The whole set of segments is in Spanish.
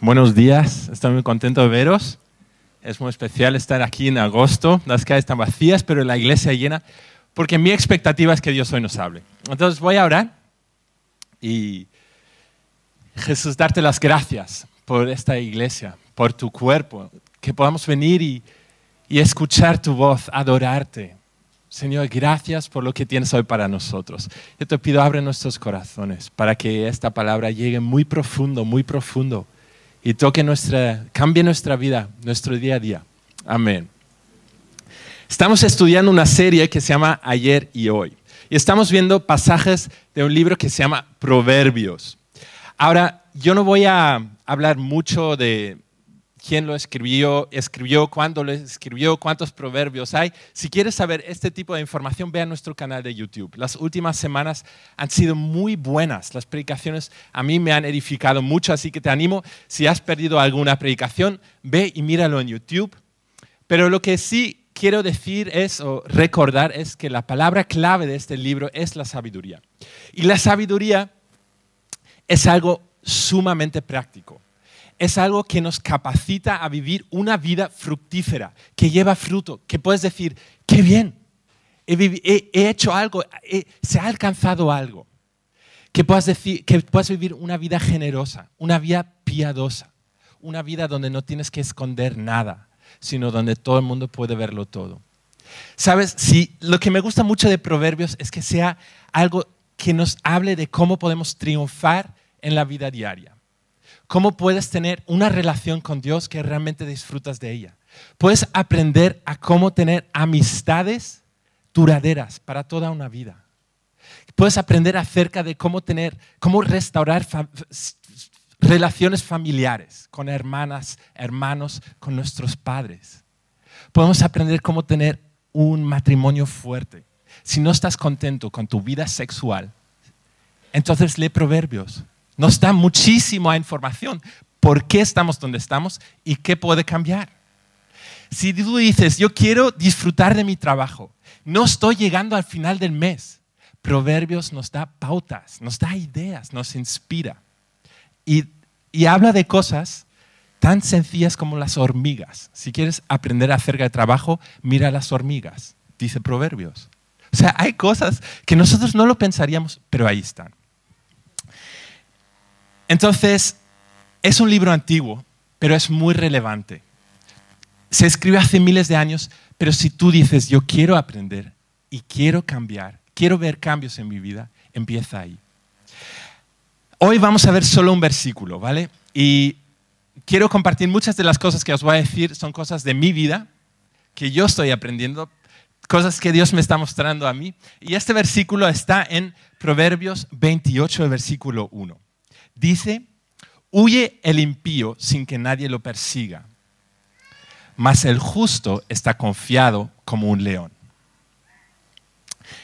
Buenos días, estoy muy contento de veros. Es muy especial estar aquí en agosto. Las calles están vacías, pero la iglesia llena, porque mi expectativa es que Dios hoy nos hable. Entonces voy a orar y Jesús, darte las gracias por esta iglesia, por tu cuerpo, que podamos venir y, y escuchar tu voz, adorarte, Señor, gracias por lo que tienes hoy para nosotros. Yo te pido, abre nuestros corazones para que esta palabra llegue muy profundo, muy profundo y toque nuestra, cambie nuestra vida, nuestro día a día. Amén. Estamos estudiando una serie que se llama Ayer y Hoy. Y estamos viendo pasajes de un libro que se llama Proverbios. Ahora, yo no voy a hablar mucho de, quién lo escribió, escribió, cuándo lo escribió, cuántos proverbios hay. Si quieres saber este tipo de información, ve a nuestro canal de YouTube. Las últimas semanas han sido muy buenas. Las predicaciones a mí me han edificado mucho, así que te animo, si has perdido alguna predicación, ve y míralo en YouTube. Pero lo que sí quiero decir es, o recordar, es que la palabra clave de este libro es la sabiduría. Y la sabiduría es algo sumamente práctico es algo que nos capacita a vivir una vida fructífera, que lleva fruto, que puedes decir, qué bien, he, hecho algo, se ha alcanzado algo. Que puedas, decir, que puedas vivir una vida generosa, una vida piadosa, una vida donde no tienes que esconder nada, sino donde todo el mundo puede verlo todo. Sabes, si lo que me gusta mucho de Proverbios es que sea algo que nos hable de cómo podemos triunfar en la vida diaria cómo puedes tener una relación con Dios que realmente disfrutas de ella. Puedes aprender a cómo tener amistades duraderas para toda una vida. Puedes aprender acerca de cómo tener, cómo restaurar relaciones familiares con hermanas, hermanos, con nuestros padres. Podemos aprender cómo tener un matrimonio fuerte. Si no estás contento con tu vida sexual, entonces lee proverbios nos da muchísima información por qué estamos donde estamos y qué puede cambiar. Si tú dices, yo quiero disfrutar de mi trabajo, no estoy llegando al final del mes, Proverbios nos da pautas, nos da ideas, nos inspira. Y, y habla de cosas tan sencillas como las hormigas. Si quieres aprender acerca de trabajo, mira las hormigas, dice Proverbios. O sea, hay cosas que nosotros no lo pensaríamos, pero ahí están. Entonces, es un libro antiguo, pero es muy relevante. Se escribe hace miles de años, pero si tú dices, yo quiero aprender y quiero cambiar, quiero ver cambios en mi vida, empieza ahí. Hoy vamos a ver solo un versículo, ¿vale? Y quiero compartir muchas de las cosas que os voy a decir, son cosas de mi vida, que yo estoy aprendiendo, cosas que Dios me está mostrando a mí. Y este versículo está en Proverbios 28, versículo 1. Dice, huye el impío sin que nadie lo persiga, mas el justo está confiado como un león.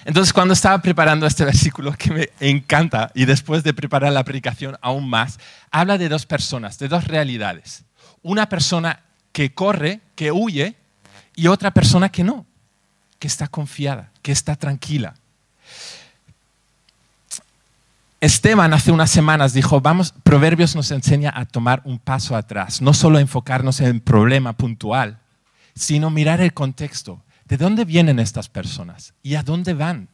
Entonces, cuando estaba preparando este versículo que me encanta, y después de preparar la predicación aún más, habla de dos personas, de dos realidades. Una persona que corre, que huye, y otra persona que no, que está confiada, que está tranquila. Esteban hace unas semanas dijo, vamos, Proverbios nos enseña a tomar un paso atrás, no solo enfocarnos en el problema puntual, sino mirar el contexto. ¿De dónde vienen estas personas? ¿Y a dónde van?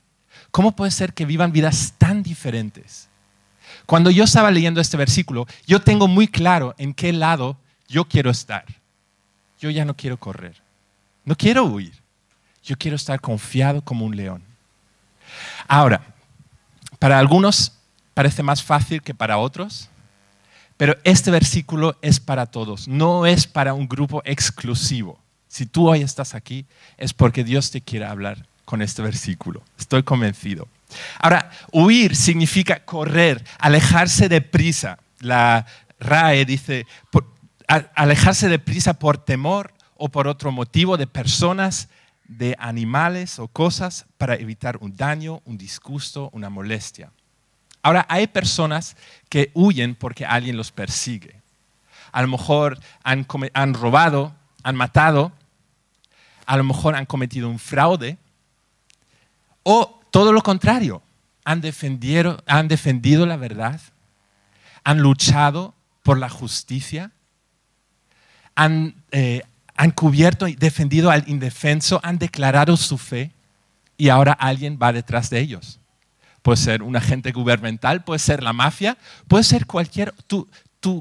¿Cómo puede ser que vivan vidas tan diferentes? Cuando yo estaba leyendo este versículo, yo tengo muy claro en qué lado yo quiero estar. Yo ya no quiero correr, no quiero huir, yo quiero estar confiado como un león. Ahora, para algunos parece más fácil que para otros, pero este versículo es para todos, no es para un grupo exclusivo. Si tú hoy estás aquí, es porque Dios te quiere hablar con este versículo. Estoy convencido. Ahora, huir significa correr, alejarse de prisa. La RAE dice, alejarse de prisa por temor o por otro motivo de personas, de animales o cosas para evitar un daño, un disgusto, una molestia. Ahora, hay personas que huyen porque alguien los persigue. A lo mejor han, robado, han matado, a lo mejor han cometido un fraude, o todo lo contrario, han defendido, han defendido la verdad, han luchado por la justicia, han, eh, han cubierto y defendido al indefenso, han declarado su fe y ahora alguien va detrás de ellos. Puede ser un agente gubernamental, puede ser la mafia, puede ser cualquier tu,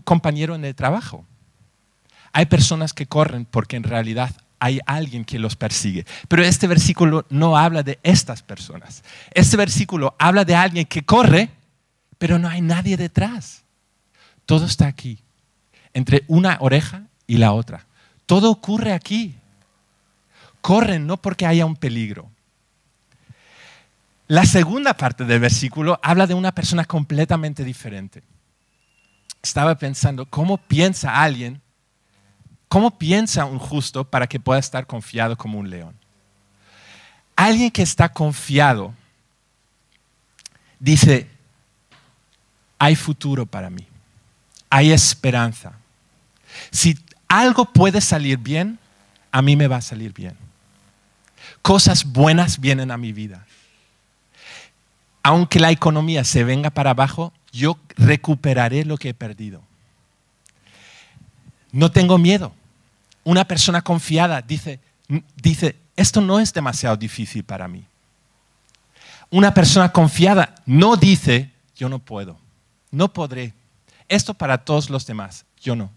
compañero en el trabajo. Hay personas que corren porque en realidad hay alguien que los persigue. Pero este versículo no habla de estas personas. Este versículo habla de alguien que corre, pero no hay nadie detrás. Todo está aquí, entre una oreja y la otra. Todo ocurre aquí. Corren no porque haya un peligro. La segunda parte del versículo habla de una persona completamente diferente. Estaba pensando, ¿cómo piensa alguien ¿Cómo piensa un justo para que pueda estar confiado como un león? Alguien que está confiado dice, hay futuro para mí, hay esperanza. Si algo puede salir bien, a mí me va a salir bien. Cosas buenas vienen a mi vida. Aunque la economía se venga para abajo, yo recuperaré lo que he perdido. No tengo miedo una persona confiada dice, dice, esto no es demasiado difícil para mí. Una persona confiada no dice, yo no puedo, no podré. Esto para todos los demás, yo no.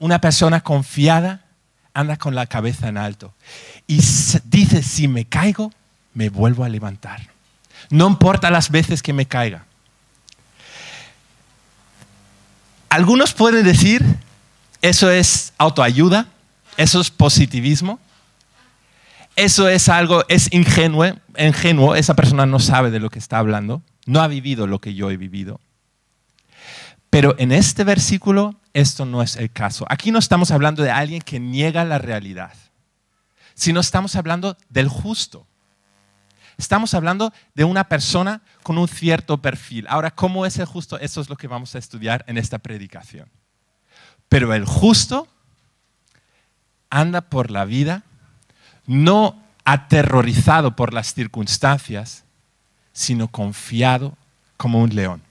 Una persona confiada anda con la cabeza en alto y dice, si me caigo, me vuelvo a levantar. No importa las veces que me caiga. Algunos pueden decir, eso es autoayuda, eso es positivismo, eso es algo, es ingenuo, ingenuo, esa persona no sabe de lo que está hablando, no ha vivido lo que yo he vivido. Pero en este versículo esto no es el caso. Aquí no estamos hablando de alguien que niega la realidad, sino estamos hablando del justo. Estamos hablando de una persona con un cierto perfil. Ahora, ¿cómo es el justo? Eso es lo que vamos a estudiar en esta predicación. Pero el justo anda por la vida no aterrorizado por las circunstancias, sino confiado como un león.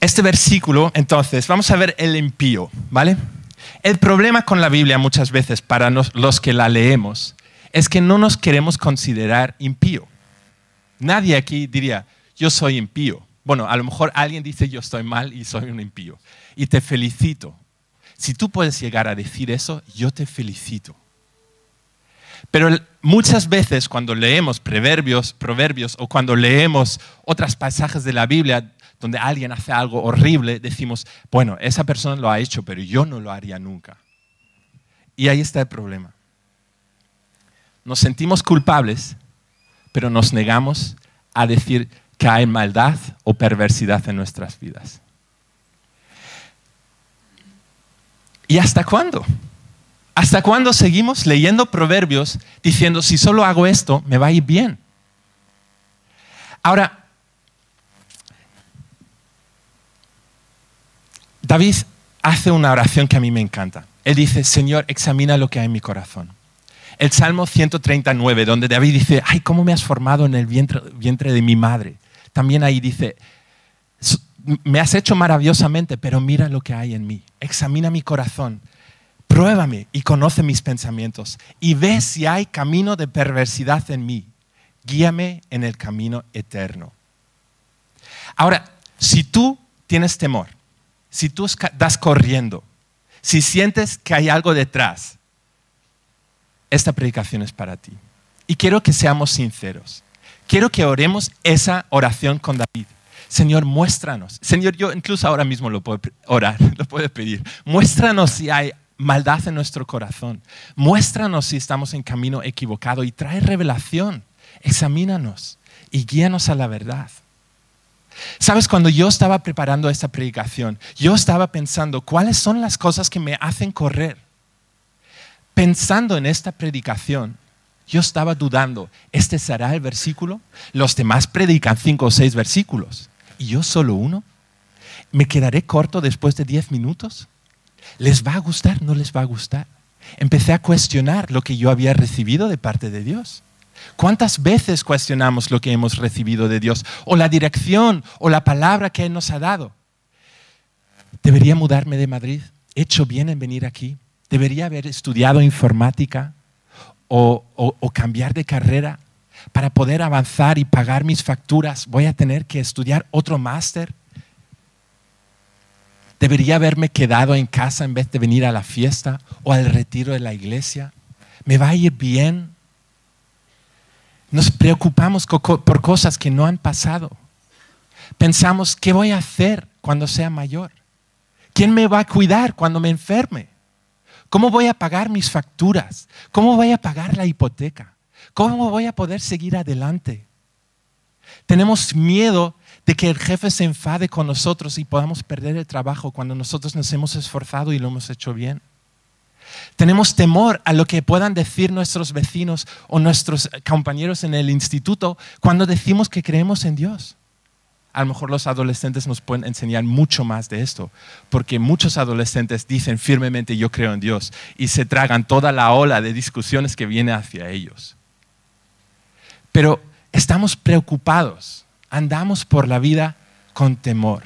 Este versículo, entonces, vamos a ver el impío, ¿vale? El problema con la Biblia muchas veces para los que la leemos es que no nos queremos considerar impío. Nadie aquí diría, yo soy impío. Bueno, a lo mejor alguien dice yo estoy mal y soy un impío. Y te felicito. Si tú puedes llegar a decir eso, yo te felicito. Pero muchas veces cuando leemos proverbios, proverbios o cuando leemos otros pasajes de la Biblia donde alguien hace algo horrible, decimos, bueno, esa persona lo ha hecho, pero yo no lo haría nunca. Y ahí está el problema. Nos sentimos culpables, pero nos negamos a decir, que hay maldad o perversidad en nuestras vidas. ¿Y hasta cuándo? ¿Hasta cuándo seguimos leyendo proverbios diciendo, si solo hago esto, me va a ir bien? Ahora, David hace una oración que a mí me encanta. Él dice, Señor, examina lo que hay en mi corazón. El Salmo 139, donde David dice, ay, ¿cómo me has formado en el vientre, vientre de mi madre? también ahí dice, me has hecho maravillosamente, pero mira lo que hay en mí. Examina mi corazón. Pruébame y conoce mis pensamientos y ve si hay camino de perversidad en mí. Guíame en el camino eterno. Ahora, si tú tienes temor, si tú estás corriendo, si sientes que hay algo detrás, esta predicación es para ti. Y quiero que seamos sinceros quiero que oremos esa oración con David. Señor, muéstranos. Señor, yo incluso ahora mismo lo puedo orar, lo puedo pedir. Muéstranos si hay maldad en nuestro corazón. Muéstranos si estamos en camino equivocado y trae revelación. Examínanos y guíanos a la verdad. Sabes, cuando yo estaba preparando esta predicación, yo estaba pensando cuáles son las cosas que me hacen correr. Pensando en esta predicación, yo estaba dudando, ¿este será el versículo? Los demás predican cinco o seis versículos. ¿Y yo solo uno? ¿Me quedaré corto después de diez minutos? ¿Les va a gustar? ¿No les va a gustar? Empecé a cuestionar lo que yo había recibido de parte de Dios. ¿Cuántas veces cuestionamos lo que hemos recibido de Dios o la dirección o la palabra que Él nos ha dado? ¿Debería mudarme de Madrid? ¿He hecho bien en venir aquí? ¿Debería haber estudiado informática o, o cambiar de carrera? Para poder avanzar y pagar mis facturas, voy a tener que estudiar otro máster. ¿Debería haberme quedado en casa en vez de venir a la fiesta o al retiro de la iglesia? ¿Me va a ir bien? Nos preocupamos por cosas que no han pasado. Pensamos, ¿qué voy a hacer cuando sea mayor? ¿Quién me va a cuidar cuando me enferme? ¿Cómo voy a pagar mis facturas? ¿Cómo voy a pagar la hipoteca? ¿Cómo voy a poder seguir adelante? Tenemos miedo de que el jefe se enfade con nosotros y podamos perder el trabajo cuando nosotros nos hemos esforzado y lo hemos hecho bien. Tenemos temor a lo que puedan decir nuestros vecinos o nuestros compañeros en el instituto cuando decimos que creemos en Dios. A lo mejor los adolescentes nos pueden enseñar mucho más de esto, porque muchos adolescentes dicen firmemente yo creo en Dios y se tragan toda la ola de discusiones que viene hacia ellos. Pero estamos preocupados, andamos por la vida con temor.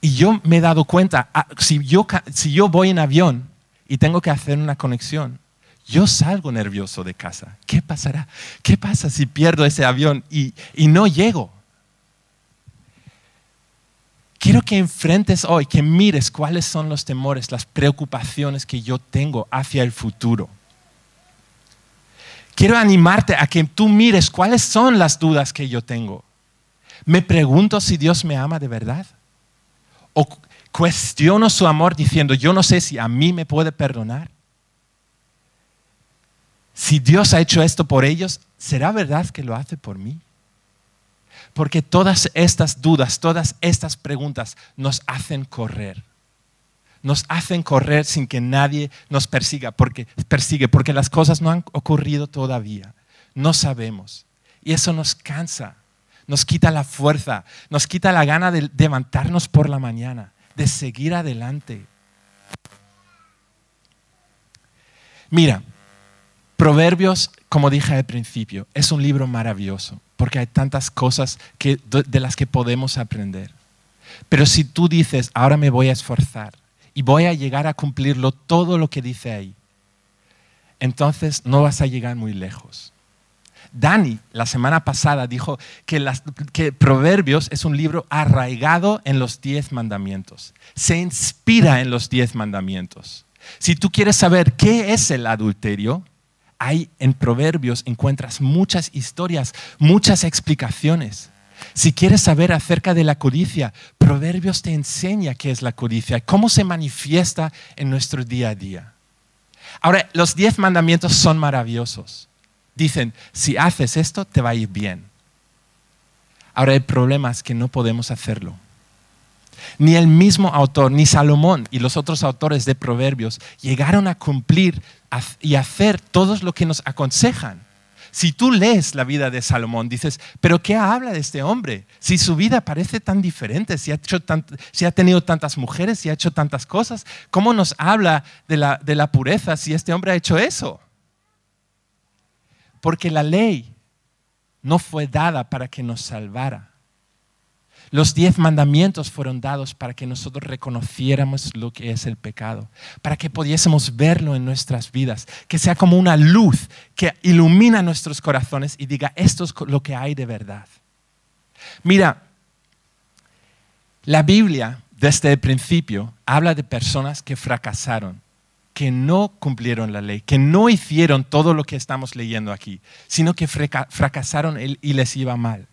Y yo me he dado cuenta, ah, si yo, si yo voy en avión, y tengo que hacer una conexión, yo salgo nervioso de casa. ¿Qué pasará? ¿Qué pasa si pierdo ese avión y, no llego? Quiero que enfrentes hoy, que mires cuáles son los temores, las preocupaciones que yo tengo hacia el futuro. Quiero animarte a que tú mires cuáles son las dudas que yo tengo. Me pregunto si Dios me ama de verdad. O cuestiono su amor diciendo, yo no sé si a mí me puede perdonar. Si Dios ha hecho esto por ellos, ¿será verdad que lo hace por mí? Porque todas estas dudas, todas estas preguntas nos hacen correr. Nos hacen correr sin que nadie nos persiga, porque persigue, porque las cosas no han ocurrido todavía. No sabemos. Y eso nos cansa, nos quita la fuerza, nos quita la gana de levantarnos por la mañana de seguir adelante. Mira, Proverbios, como dije al principio, es un libro maravilloso porque hay tantas cosas de las que podemos aprender. Pero si tú dices, ahora me voy a esforzar y voy a llegar a cumplirlo todo lo que dice ahí, entonces no vas a llegar muy lejos. Dani, la semana pasada, dijo que, Proverbios es un libro arraigado en los diez mandamientos. Se inspira en los diez mandamientos. Si tú quieres saber qué es el adulterio, hay en Proverbios encuentras muchas historias, muchas explicaciones. Si quieres saber acerca de la codicia, Proverbios te enseña qué es la codicia, cómo se manifiesta en nuestro día a día. Ahora, los diez mandamientos son maravillosos dicen, si haces esto, te va a ir bien. Ahora el problema es que no podemos hacerlo. Ni el mismo autor, ni Salomón y los otros autores de Proverbios llegaron a cumplir y hacer todo lo que nos aconsejan. Si tú lees la vida de Salomón, dices, pero ¿qué habla de este hombre? Si su vida parece tan diferente, si ha, si ha tenido tantas mujeres, si ha hecho tantas cosas, ¿cómo nos habla de la, de la pureza si este hombre ha hecho eso? Porque la ley no fue dada para que nos salvara. Los diez mandamientos fueron dados para que nosotros reconociéramos lo que es el pecado, para que pudiésemos verlo en nuestras vidas, que sea como una luz que ilumina nuestros corazones y diga, esto es lo que hay de verdad. Mira, la Biblia desde el principio habla de personas que fracasaron, que no cumplieron la ley, que no hicieron todo lo que estamos leyendo aquí, sino que fracasaron y les iba mal.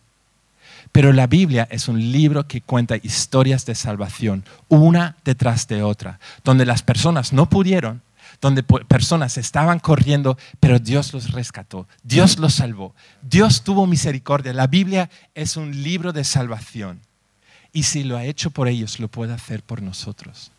Pero la Biblia es un libro que cuenta historias de salvación, una detrás de otra, donde las personas no pudieron, donde personas estaban corriendo, pero Dios los rescató, Dios los salvó, Dios tuvo misericordia. La Biblia es un libro de salvación. Y si lo ha hecho por ellos, lo puede hacer por nosotros.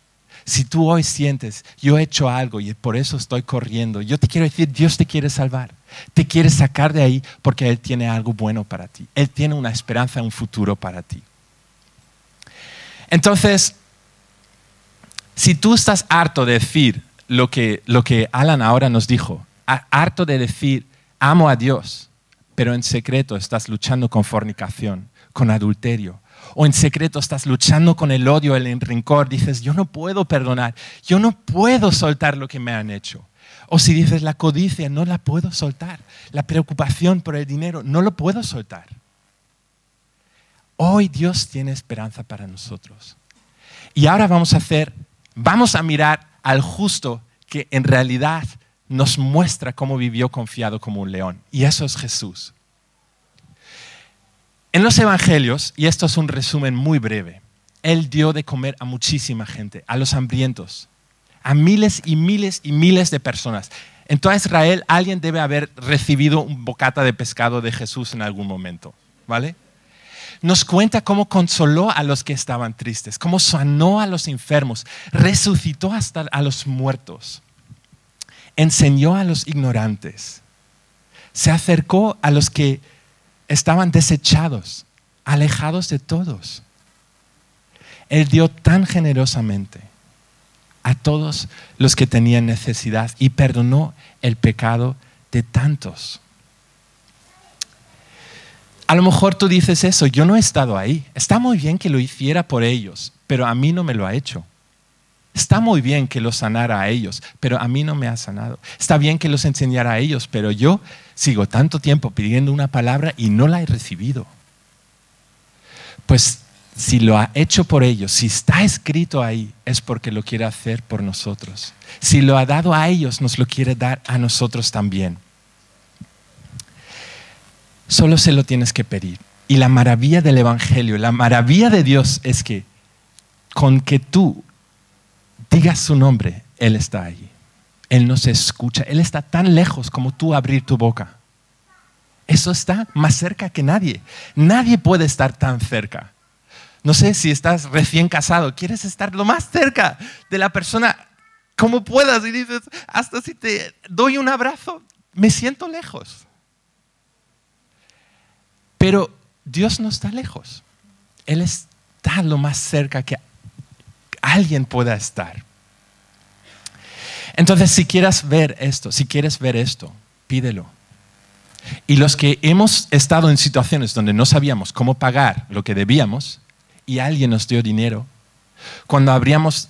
Si tú hoy sientes, yo he hecho algo y por eso estoy corriendo, yo te quiero decir, Dios te quiere salvar. Te quiere sacar de ahí porque Él tiene algo bueno para ti. Él tiene una esperanza, un futuro para ti. Entonces, si tú estás harto de decir lo que, lo que Alan ahora nos dijo, harto de decir, amo a Dios, pero en secreto estás luchando con fornicación, con adulterio, o en secreto estás luchando con el odio, el rencor, dices, yo no puedo perdonar, yo no puedo soltar lo que me han hecho. O si dices, la codicia, no la puedo soltar, la preocupación por el dinero, no lo puedo soltar. Hoy Dios tiene esperanza para nosotros. Y ahora vamos a hacer, vamos a mirar al justo que en realidad nos muestra cómo vivió confiado como un león. Y eso es Jesús. En los evangelios, y esto es un resumen muy breve, Él dio de comer a muchísima gente, a los hambrientos, a miles y miles y miles de personas. En toda Israel alguien debe haber recibido un bocata de pescado de Jesús en algún momento, ¿vale? Nos cuenta cómo consoló a los que estaban tristes, cómo sanó a los enfermos, resucitó hasta a los muertos, enseñó a los ignorantes, se acercó a los que estaban desechados, alejados de todos. Él dio tan generosamente a todos los que tenían necesidad y perdonó el pecado de tantos. A lo mejor tú dices eso, yo no he estado ahí. Está muy bien que lo hiciera por ellos, pero a mí no me lo ha hecho. Está muy bien que los sanara a ellos, pero a mí no me ha sanado. Está bien que los enseñara a ellos, pero yo sigo tanto tiempo pidiendo una palabra y no la he recibido. Pues si lo ha hecho por ellos, si está escrito ahí, es porque lo quiere hacer por nosotros. Si lo ha dado a ellos, nos lo quiere dar a nosotros también. Solo se lo tienes que pedir. Y la maravilla del Evangelio, la maravilla de Dios es que con que tú digas su nombre, Él está allí. Él nos escucha. Él está tan lejos como tú abrir tu boca. Eso está más cerca que nadie. Nadie puede estar tan cerca. No sé si estás recién casado, quieres estar lo más cerca de la persona como puedas y dices, hasta si te doy un abrazo, me siento lejos. Pero Dios no está lejos. Él está lo más cerca que alguien pueda estar. Entonces, si quieres ver esto, si quieres ver esto, pídelo. Y los que hemos estado en situaciones donde no sabíamos cómo pagar lo que debíamos y alguien nos dio dinero, cuando abríamos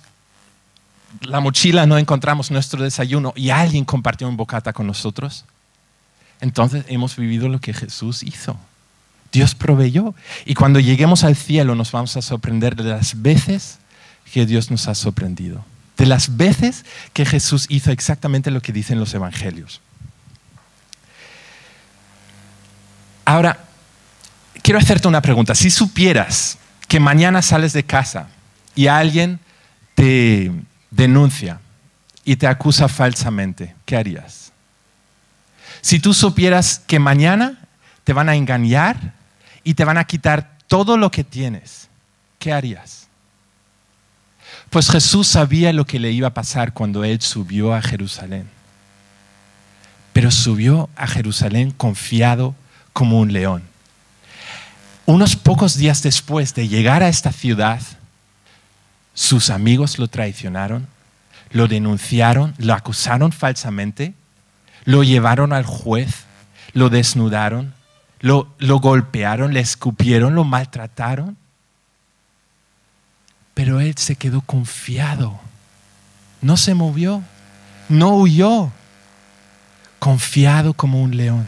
la mochila no encontramos nuestro desayuno y alguien compartió un bocata con nosotros, entonces hemos vivido lo que Jesús hizo. Dios proveyó. Y cuando lleguemos al cielo nos vamos a sorprender de las veces que Dios nos ha sorprendido. De las veces que Jesús hizo exactamente lo que dicen los evangelios. Ahora, quiero hacerte una pregunta. Si supieras que mañana sales de casa y alguien te denuncia y te acusa falsamente, ¿qué harías? Si tú supieras que mañana te van a engañar y te van a quitar todo lo que tienes, ¿qué harías? Pues Jesús sabía lo que le iba a pasar cuando él subió a Jerusalén. Pero subió a Jerusalén confiado como un león. Unos pocos días después de llegar a esta ciudad, sus amigos lo traicionaron, lo denunciaron, lo acusaron falsamente, lo llevaron al juez, lo desnudaron, lo, golpearon, le escupieron, lo maltrataron. Pero él se quedó confiado. No se movió, no huyó, confiado como un león.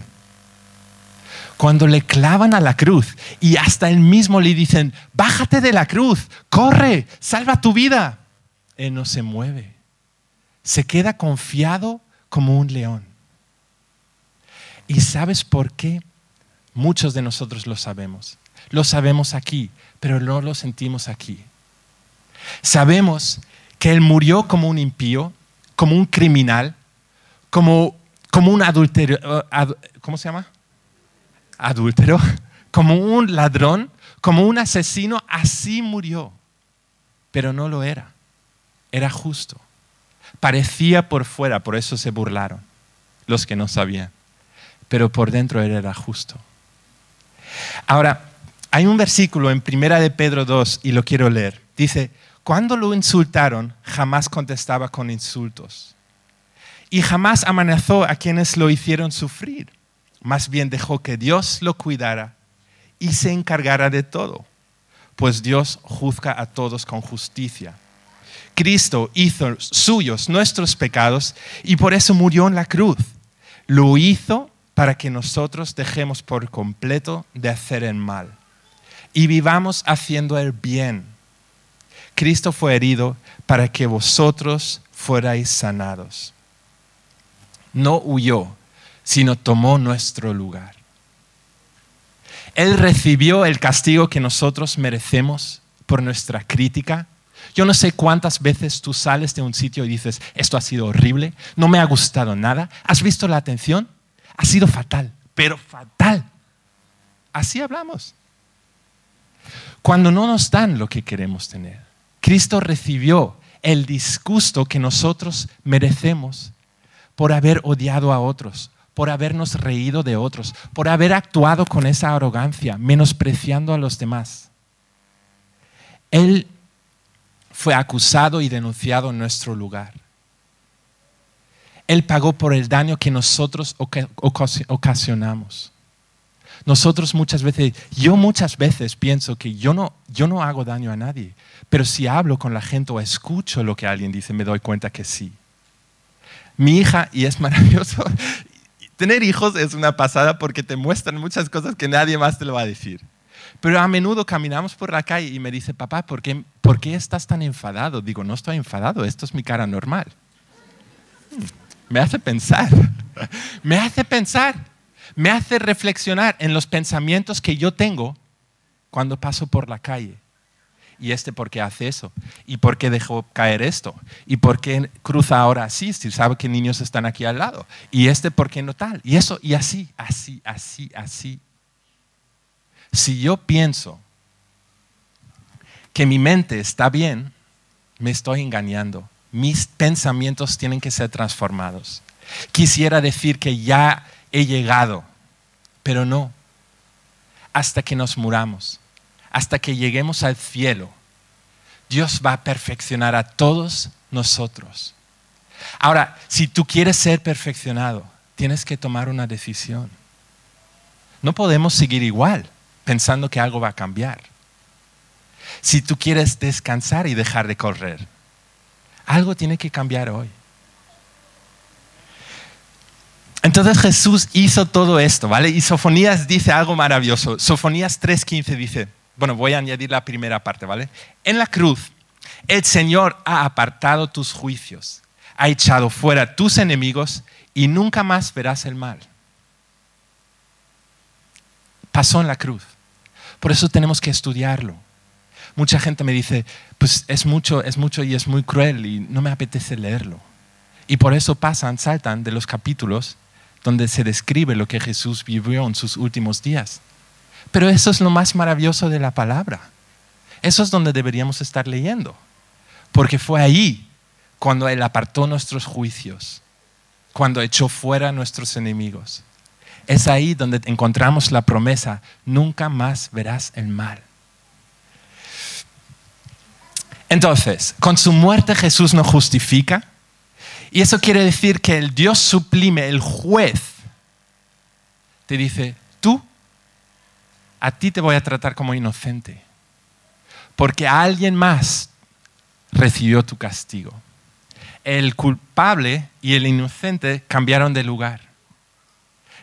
Cuando le clavan a la cruz y hasta él mismo le dicen, bájate de la cruz, corre, salva tu vida, él no se mueve. Se queda confiado como un león. ¿Y sabes por qué? Muchos de nosotros lo sabemos. Lo sabemos aquí, pero no lo sentimos aquí. Sabemos que Él murió como un impío, como un criminal, como, como un adulterio, uh, ¿cómo se llama? Adúltero, como un ladrón, como un asesino, así murió. Pero no lo era. Era justo. Parecía por fuera, por eso se burlaron los que no sabían. Pero por dentro Él era justo. Ahora, hay un versículo en Primera de Pedro 2 y lo quiero leer. Dice, cuando lo insultaron, jamás contestaba con insultos. Y jamás amenazó a quienes lo hicieron sufrir. más bien dejó que Dios lo cuidara y se encargara de todo, pues Dios juzga a todos con justicia. Cristo hizo suyos nuestros pecados y por eso murió en la cruz. Lo hizo para que nosotros dejemos por completo de hacer el mal y vivamos haciendo el bien. Cristo fue herido para que vosotros fuerais sanados. No huyó, sino tomó nuestro lugar. Él recibió el castigo que nosotros merecemos por nuestra crítica. Yo no sé cuántas veces tú sales de un sitio y dices, esto ha sido horrible, no me ha gustado nada. ¿Has visto la atención? Ha sido fatal, pero fatal. Así hablamos. Cuando no nos dan lo que queremos tener. Cristo recibió el disgusto que nosotros merecemos por haber odiado a otros, por habernos reído de otros, por haber actuado con esa arrogancia, menospreciando a los demás. Él fue acusado y denunciado en nuestro lugar. Él pagó por el daño que nosotros ocasionamos. Nosotros muchas veces, yo muchas veces pienso que yo no, yo no hago daño a nadie, pero si hablo con la gente o escucho lo que alguien dice, me doy cuenta que sí. Mi hija, y es maravilloso, Tener hijos es una pasada porque te muestran muchas cosas que nadie más te lo va a decir. Pero a menudo caminamos por la calle y me dice, papá, ¿por qué, ¿por qué estás tan enfadado? Digo, no estoy enfadado, esto es mi cara normal. Me hace pensar, me hace pensar, me hace reflexionar en los pensamientos que yo tengo cuando paso por la calle. ¿Y este por qué hace eso? ¿Y por qué dejó caer esto? ¿Y por qué cruza ahora así si sabe que niños están aquí al lado? ¿Y este por qué no tal? Y eso, y así, así, así, así. Si yo pienso que mi mente está bien, me estoy engañando. Mis pensamientos tienen que ser transformados. Quisiera decir que ya he llegado, pero no. Hasta que nos muramos hasta que lleguemos al cielo, Dios va a perfeccionar a todos nosotros. Ahora, si tú quieres ser perfeccionado, tienes que tomar una decisión. No podemos seguir igual pensando que algo va a cambiar. Si tú quieres descansar y dejar de correr, algo tiene que cambiar hoy. Entonces Jesús hizo todo esto, ¿vale? Y Sofonías dice algo maravilloso. Sofonías 3:15 dice, bueno, voy a añadir la primera parte, ¿vale? En la cruz, el Señor ha apartado tus juicios, ha echado fuera tus enemigos y nunca más verás el mal. Pasó en la cruz. Por eso tenemos que estudiarlo. Mucha gente me dice, pues es mucho, es mucho y es muy cruel y no me apetece leerlo. Y por eso pasan, saltan de los capítulos donde se describe lo que Jesús vivió en sus últimos días. Pero eso es lo más maravilloso de la palabra. Eso es donde deberíamos estar leyendo. Porque fue ahí cuando Él apartó nuestros juicios, cuando echó fuera nuestros enemigos. Es ahí donde encontramos la promesa, nunca más verás el mal. Entonces, con su muerte Jesús nos justifica. Y eso quiere decir que el Dios sublime, el juez, te dice, tú a ti te voy a tratar como inocente, porque alguien más recibió tu castigo. El culpable y el inocente cambiaron de lugar.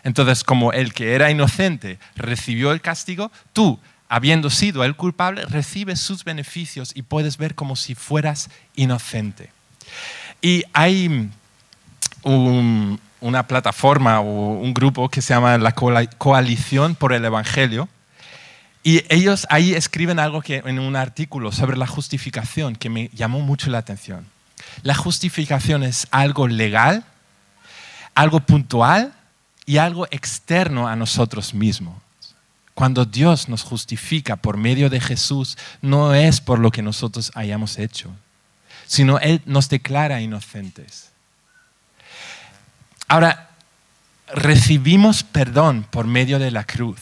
Entonces, como el que era inocente recibió el castigo, tú, habiendo sido el culpable, recibes sus beneficios y puedes ver como si fueras inocente. Y hay una plataforma o un grupo que se llama la Coalición por el Evangelio, y ellos ahí escriben algo que, en un artículo sobre la justificación que me llamó mucho la atención. La justificación es algo legal, algo puntual y algo externo a nosotros mismos. Cuando Dios nos justifica por medio de Jesús, no es por lo que nosotros hayamos hecho, sino Él nos declara inocentes. Ahora, recibimos perdón por medio de la cruz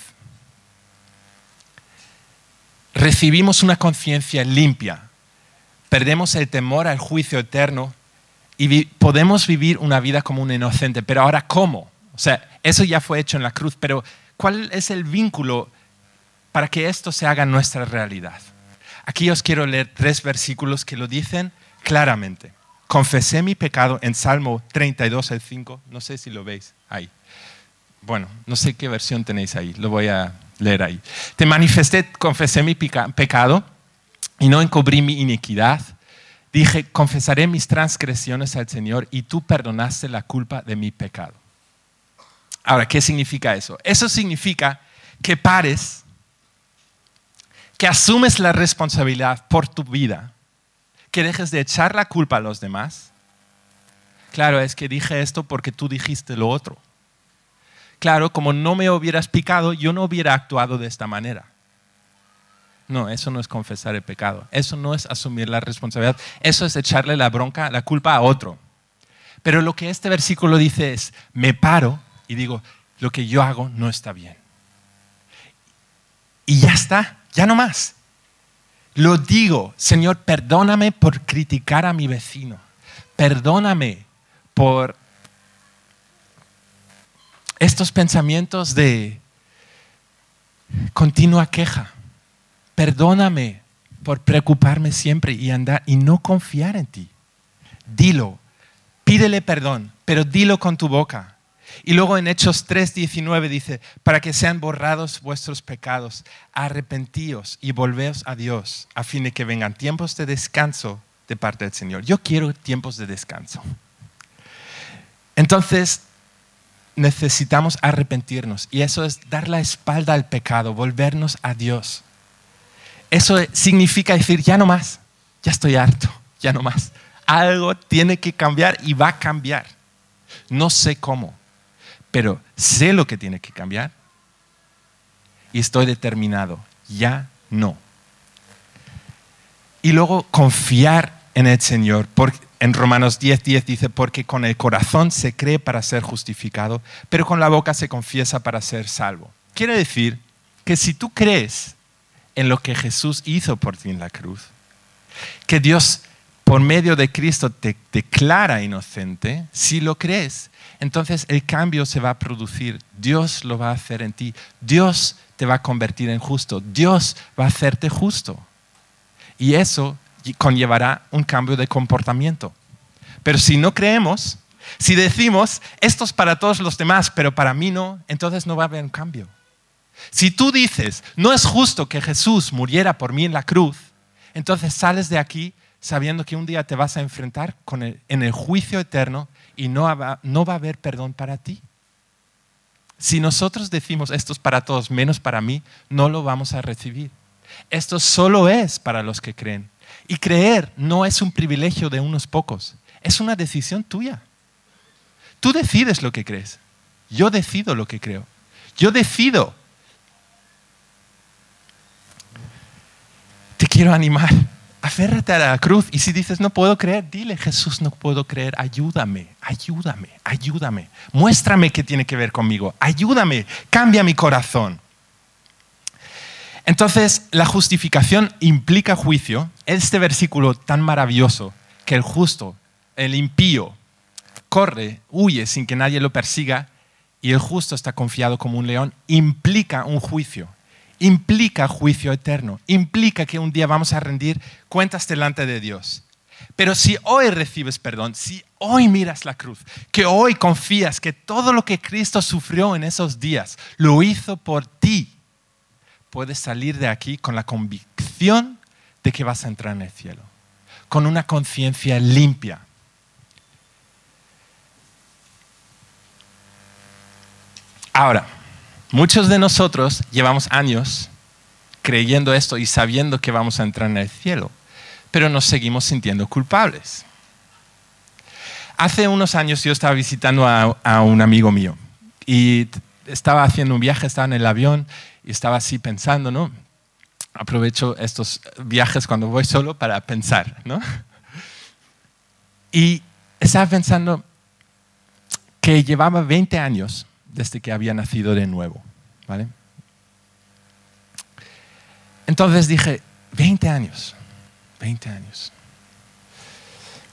recibimos una conciencia limpia, perdemos el temor al juicio eterno y podemos vivir una vida como un inocente. Pero ahora, ¿cómo? O sea, Eso ya fue hecho en la cruz, pero ¿cuál es el vínculo para que esto se haga nuestra realidad? Aquí os quiero leer tres versículos que lo dicen claramente. Confesé mi pecado en Salmo 32, el 5. No sé si lo veis ahí. Bueno, no sé qué versión tenéis ahí. Lo voy a leer ahí. Te manifesté, confesé mi pecado y no encubrí mi iniquidad. Dije, confesaré mis transgresiones al Señor y tú perdonaste la culpa de mi pecado. Ahora, ¿qué significa eso? Eso significa que pares, que asumes la responsabilidad por tu vida, que dejes de echar la culpa a los demás. Claro, es que dije esto porque tú dijiste lo otro. Claro, como no me hubieras picado, yo no hubiera actuado de esta manera. No, eso no es confesar el pecado. Eso no es asumir la responsabilidad. Eso es echarle la bronca, la culpa a otro. Pero lo que este versículo dice es, me paro y digo, lo que yo hago no está bien. Y ya está, ya no más. Lo digo, Señor, perdóname por criticar a mi vecino. Perdóname por estos pensamientos de continua queja. Perdóname por preocuparme siempre y andar y no confiar en ti. Dilo, pídele perdón, pero dilo con tu boca. Y luego en Hechos 3:19 dice, para que sean borrados vuestros pecados, arrepentíos y volveos a Dios, a fin de que vengan tiempos de descanso de parte del Señor. Yo quiero tiempos de descanso. Entonces, necesitamos arrepentirnos y eso es dar la espalda al pecado, volvernos a Dios. Eso significa decir, ya no más, ya estoy harto, ya no más. Algo tiene que cambiar y va a cambiar. No sé cómo, pero sé lo que tiene que cambiar y estoy determinado, ya no. Y luego confiar en el Señor. Porque en Romanos 10:10 10 dice, porque con el corazón se cree para ser justificado, pero con la boca se confiesa para ser salvo. Quiere decir que si tú crees en lo que Jesús hizo por ti en la cruz, que Dios por medio de Cristo te declara inocente, si lo crees, entonces el cambio se va a producir. Dios lo va a hacer en ti. Dios te va a convertir en justo. Dios va a hacerte justo. Y eso conllevará un cambio de comportamiento. Pero si no creemos, si decimos, esto es para todos los demás, pero para mí no, entonces no va a haber un cambio. Si tú dices, no es justo que Jesús muriera por mí en la cruz, entonces sales de aquí sabiendo que un día te vas a enfrentar en el juicio eterno y no no va a haber perdón para ti. Si nosotros decimos esto es para todos menos para mí, no lo vamos a recibir. Esto solo es para los que creen. Y creer no es un privilegio de unos pocos, es una decisión tuya. Tú decides lo que crees. Yo decido lo que creo. Yo decido. Te quiero animar aférrate a la cruz y si dices no puedo creer, dile Jesús no puedo creer, ayúdame, ayúdame, ayúdame, muéstrame qué tiene que ver conmigo, ayúdame, cambia mi corazón. Entonces, la justificación implica juicio. Este versículo tan maravilloso que el justo, el impío, corre, huye sin que nadie lo persiga y el justo está confiado como un león, implica un juicio implica juicio eterno, implica que un día vamos a rendir cuentas delante de Dios. Pero si hoy recibes perdón, si hoy miras la cruz, que hoy confías que todo lo que Cristo sufrió en esos días lo hizo por ti, puedes salir de aquí con la convicción de que vas a entrar en el cielo, con una conciencia limpia. Ahora, Muchos de nosotros llevamos años creyendo esto y sabiendo que vamos a entrar en el cielo, pero nos seguimos sintiendo culpables. Hace unos años yo estaba visitando a, un amigo mío y estaba haciendo un viaje, estaba en el avión y estaba así pensando, ¿no? Aprovecho estos viajes cuando voy solo para pensar, ¿no? Y estaba pensando que llevaba 20 años desde que había nacido de nuevo. ¿vale? Entonces dije, 20 años, 20 años.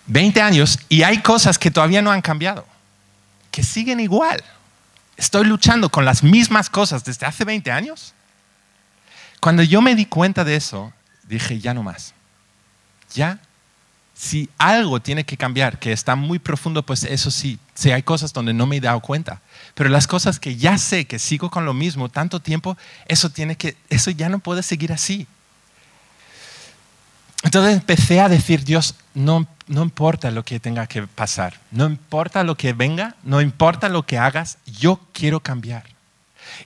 20 años y hay cosas que todavía no han cambiado, que siguen igual. Estoy luchando con las mismas cosas desde hace 20 años. Cuando yo me di cuenta de eso, dije, ya no más. Ya, si algo tiene que cambiar, que está muy profundo, pues eso sí, si hay cosas donde no me he dado cuenta. Pero las cosas que ya sé que sigo con lo mismo tanto tiempo, eso tiene que, eso ya no puede seguir así. Entonces empecé a decir, Dios, no, no importa lo que tenga que pasar, no importa lo que venga, no importa lo que hagas, yo quiero cambiar.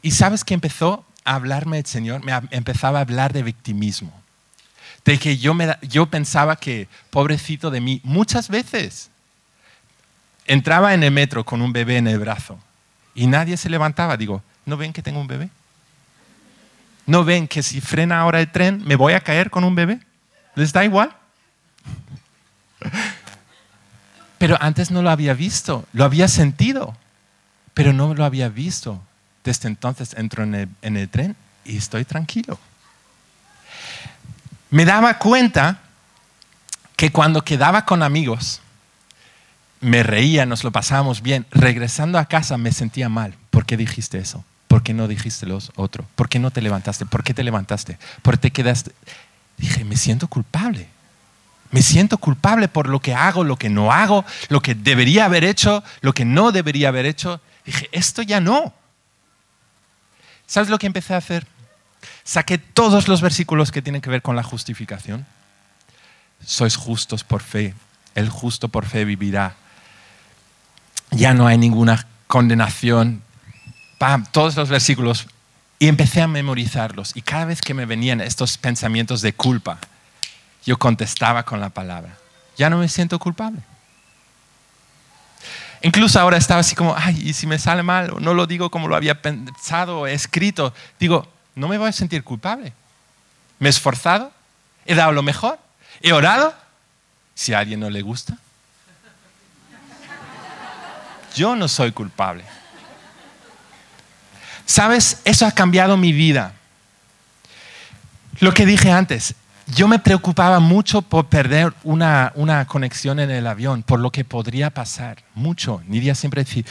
Y sabes que empezó a hablarme el Señor, me empezaba a hablar de victimismo, de que yo, me, yo pensaba que, pobrecito de mí, muchas veces entraba en el metro con un bebé en el brazo y nadie se levantaba. Digo, ¿no ven que tengo un bebé? ¿No ven que si frena ahora el tren me voy a caer con un bebé? ¿Les da igual? Pero antes no lo había visto, lo había sentido, pero no lo había visto. Desde entonces entro en el, tren y estoy tranquilo. Me daba cuenta que cuando quedaba con amigos, me reía, nos lo pasábamos bien. Regresando a casa me sentía mal. ¿Por qué dijiste eso? ¿Por qué no dijiste lo otro? ¿Por qué no te levantaste? ¿Por qué te levantaste? ¿Por qué te quedaste? Dije, me siento culpable. Me siento culpable por lo que hago, lo que no hago, lo que debería haber hecho, lo que no debería haber hecho. Dije, esto ya no. ¿Sabes lo que empecé a hacer? Saqué todos los versículos que tienen que ver con la justificación. Sois justos por fe. El justo por fe vivirá. Ya no hay ninguna condenación. Pam, todos los versículos. Y empecé a memorizarlos. Y cada vez que me venían estos pensamientos de culpa, yo contestaba con la palabra. Ya no me siento culpable. Incluso ahora estaba así como, ay, y si me sale mal, no lo digo como lo había pensado o escrito, digo, no me voy a sentir culpable. Me he esforzado, he dado lo mejor, he orado. Si a alguien no le gusta, yo no soy culpable. ¿Sabes? Eso ha cambiado mi vida. Lo que dije antes, yo me preocupaba mucho por perder una, una, conexión en el avión, por lo que podría pasar, mucho. Nidia siempre decía,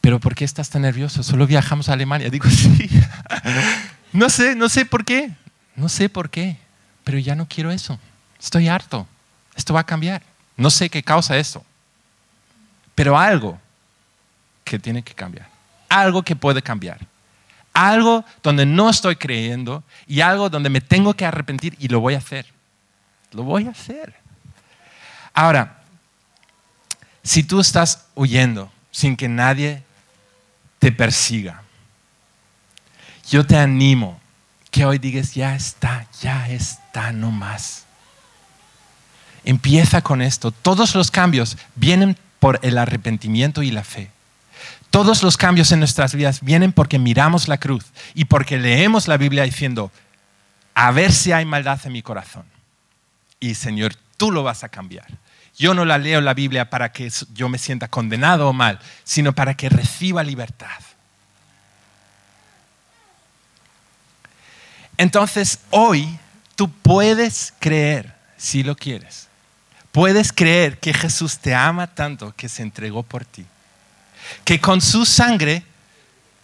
pero ¿por qué estás tan nervioso? Solo viajamos a Alemania. Digo, sí. no sé, no sé por qué. No sé por qué, pero ya no quiero eso. Estoy harto. Esto va a cambiar. No sé qué causa eso. Pero algo que tiene que cambiar. Algo que puede cambiar algo donde no estoy creyendo y algo donde me tengo que arrepentir y lo voy a hacer. Lo voy a hacer. Ahora, si tú estás huyendo sin que nadie te persiga, yo te animo que hoy digas, ya está, ya está, no más. Empieza con esto. Todos los cambios vienen por el arrepentimiento y la fe. Todos los cambios en nuestras vidas vienen porque miramos la cruz y porque leemos la Biblia diciendo, a ver si hay maldad en mi corazón. Y Señor, tú lo vas a cambiar. Yo no la leo la Biblia para que yo me sienta condenado o mal, sino para que reciba libertad. Entonces, hoy tú puedes creer, si lo quieres, puedes creer que Jesús te ama tanto que se entregó por ti que con su sangre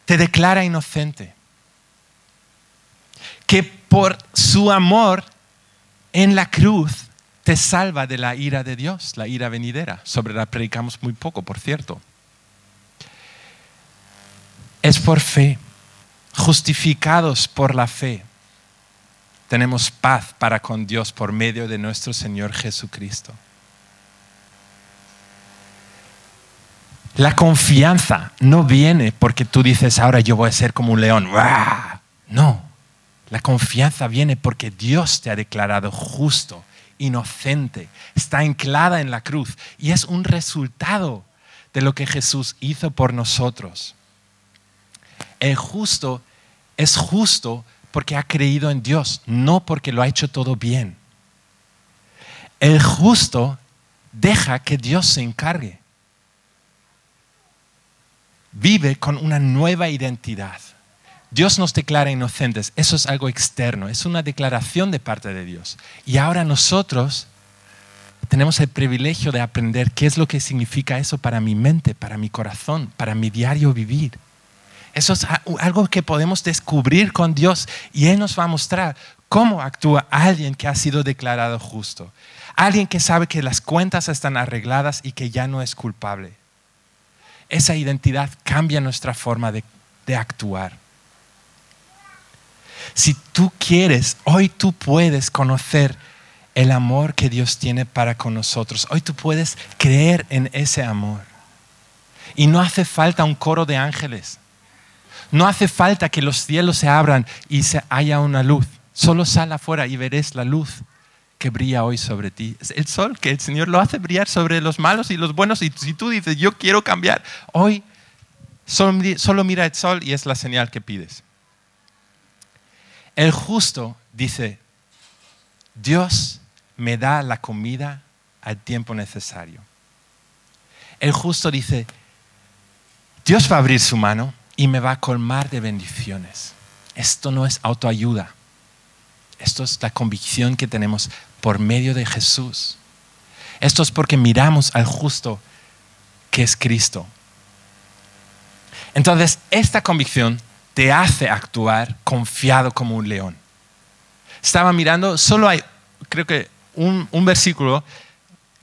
te declara inocente, que por su amor en la cruz te salva de la ira de Dios, la ira venidera, sobre la predicamos muy poco, por cierto. Es por fe, justificados por la fe, tenemos paz para con Dios por medio de nuestro Señor Jesucristo. La confianza no viene porque tú dices, ahora yo voy a ser como un león. No, la confianza viene porque Dios te ha declarado justo, inocente, está anclada en la cruz y es un resultado de lo que Jesús hizo por nosotros. El justo es justo porque ha creído en Dios, no porque lo ha hecho todo bien. El justo deja que Dios se encargue vive con una nueva identidad. Dios nos declara inocentes, eso es algo externo, es una declaración de parte de Dios. Y ahora nosotros tenemos el privilegio de aprender qué es lo que significa eso para mi mente, para mi corazón, para mi diario vivir. Eso es algo que podemos descubrir con Dios y Él nos va a mostrar cómo actúa alguien que ha sido declarado justo. Alguien que sabe que las cuentas están arregladas y que ya no es culpable. Esa identidad cambia nuestra forma de, actuar. Si tú quieres, hoy tú puedes conocer el amor que Dios tiene para con nosotros. Hoy tú puedes creer en ese amor. Y no hace falta un coro de ángeles. No hace falta que los cielos se abran y se haya una luz. Solo sal afuera y veréis la luz que brilla hoy sobre ti. Es el sol que el Señor lo hace brillar sobre los malos y los buenos. Y si tú dices, yo quiero cambiar, hoy solo, mira el sol y es la señal que pides. El justo dice, Dios me da la comida al tiempo necesario. El justo dice, Dios va a abrir su mano y me va a colmar de bendiciones. Esto no es autoayuda. Esto es la convicción que tenemos por medio de Jesús. Esto es porque miramos al justo que es Cristo. Entonces, esta convicción te hace actuar confiado como un león. Estaba mirando, solo hay, creo que un, versículo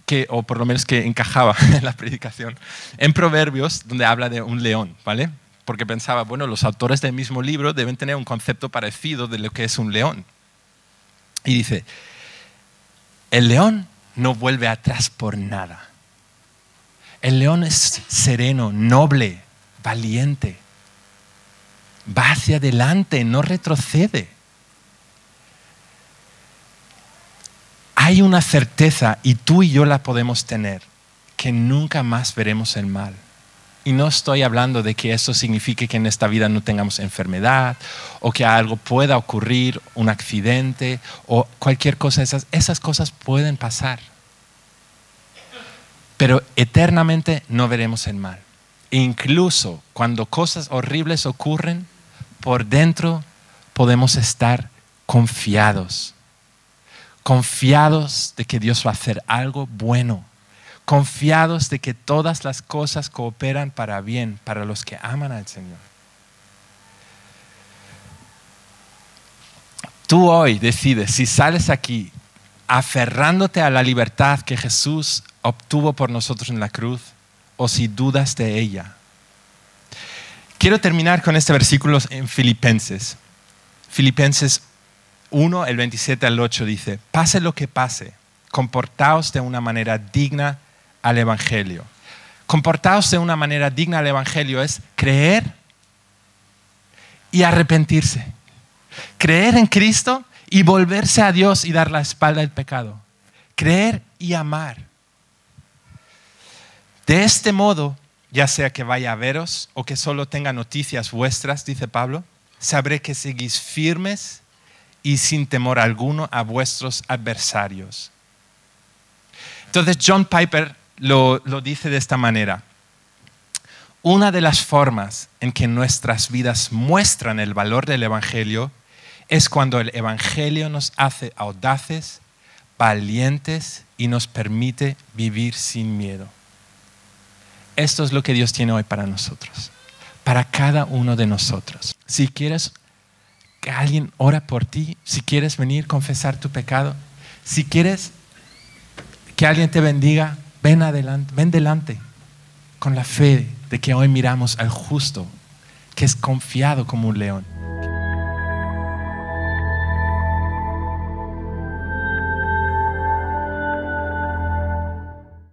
que, o por lo menos que encajaba en la predicación, en Proverbios, donde habla de un león, ¿vale? Porque pensaba, bueno, los autores del mismo libro deben tener un concepto parecido de lo que es un león. Y dice, el león no vuelve atrás por nada. El león es sereno, noble, valiente va hacia adelante, no retrocede. Hay una certeza, y tú y yo la podemos tener, que nunca más veremos el mal. Y no estoy hablando de que eso signifique que en esta vida no tengamos enfermedad o que algo pueda ocurrir, un accidente o cualquier cosa. Esas, esas cosas pueden pasar. Pero eternamente no veremos el mal. incluso cuando cosas horribles ocurren, por dentro podemos estar confiados. Confiados de que Dios va a hacer algo bueno. Confiados de que todas las cosas cooperan para bien para los que aman al Señor. Tú hoy decides si sales aquí aferrándote a la libertad que Jesús obtuvo por nosotros en la cruz o si dudas de ella Quiero terminar con este versículo en Filipenses. Filipenses 1, el 27 al 8 dice, pase lo que pase, comportaos de una manera digna al Evangelio. Comportaos de una manera digna al Evangelio es creer y arrepentirse. Creer en Cristo y volverse a Dios y dar la espalda al pecado. Creer y amar. De este modo, ya sea que vaya a veros o que solo tenga noticias vuestras, dice Pablo, sabré que seguís firmes y sin temor alguno a vuestros adversarios. Entonces John Piper lo, dice de esta manera. Una de las formas en que nuestras vidas muestran el valor del Evangelio es cuando el Evangelio nos hace audaces, valientes y nos permite vivir sin miedo. Esto es lo que Dios tiene hoy para nosotros, para cada uno de nosotros. Si quieres que alguien ora por ti, si quieres venir a confesar tu pecado, si quieres que alguien te bendiga, ven adelante, ven delante con la fe de que hoy miramos al justo, que es confiado como un león.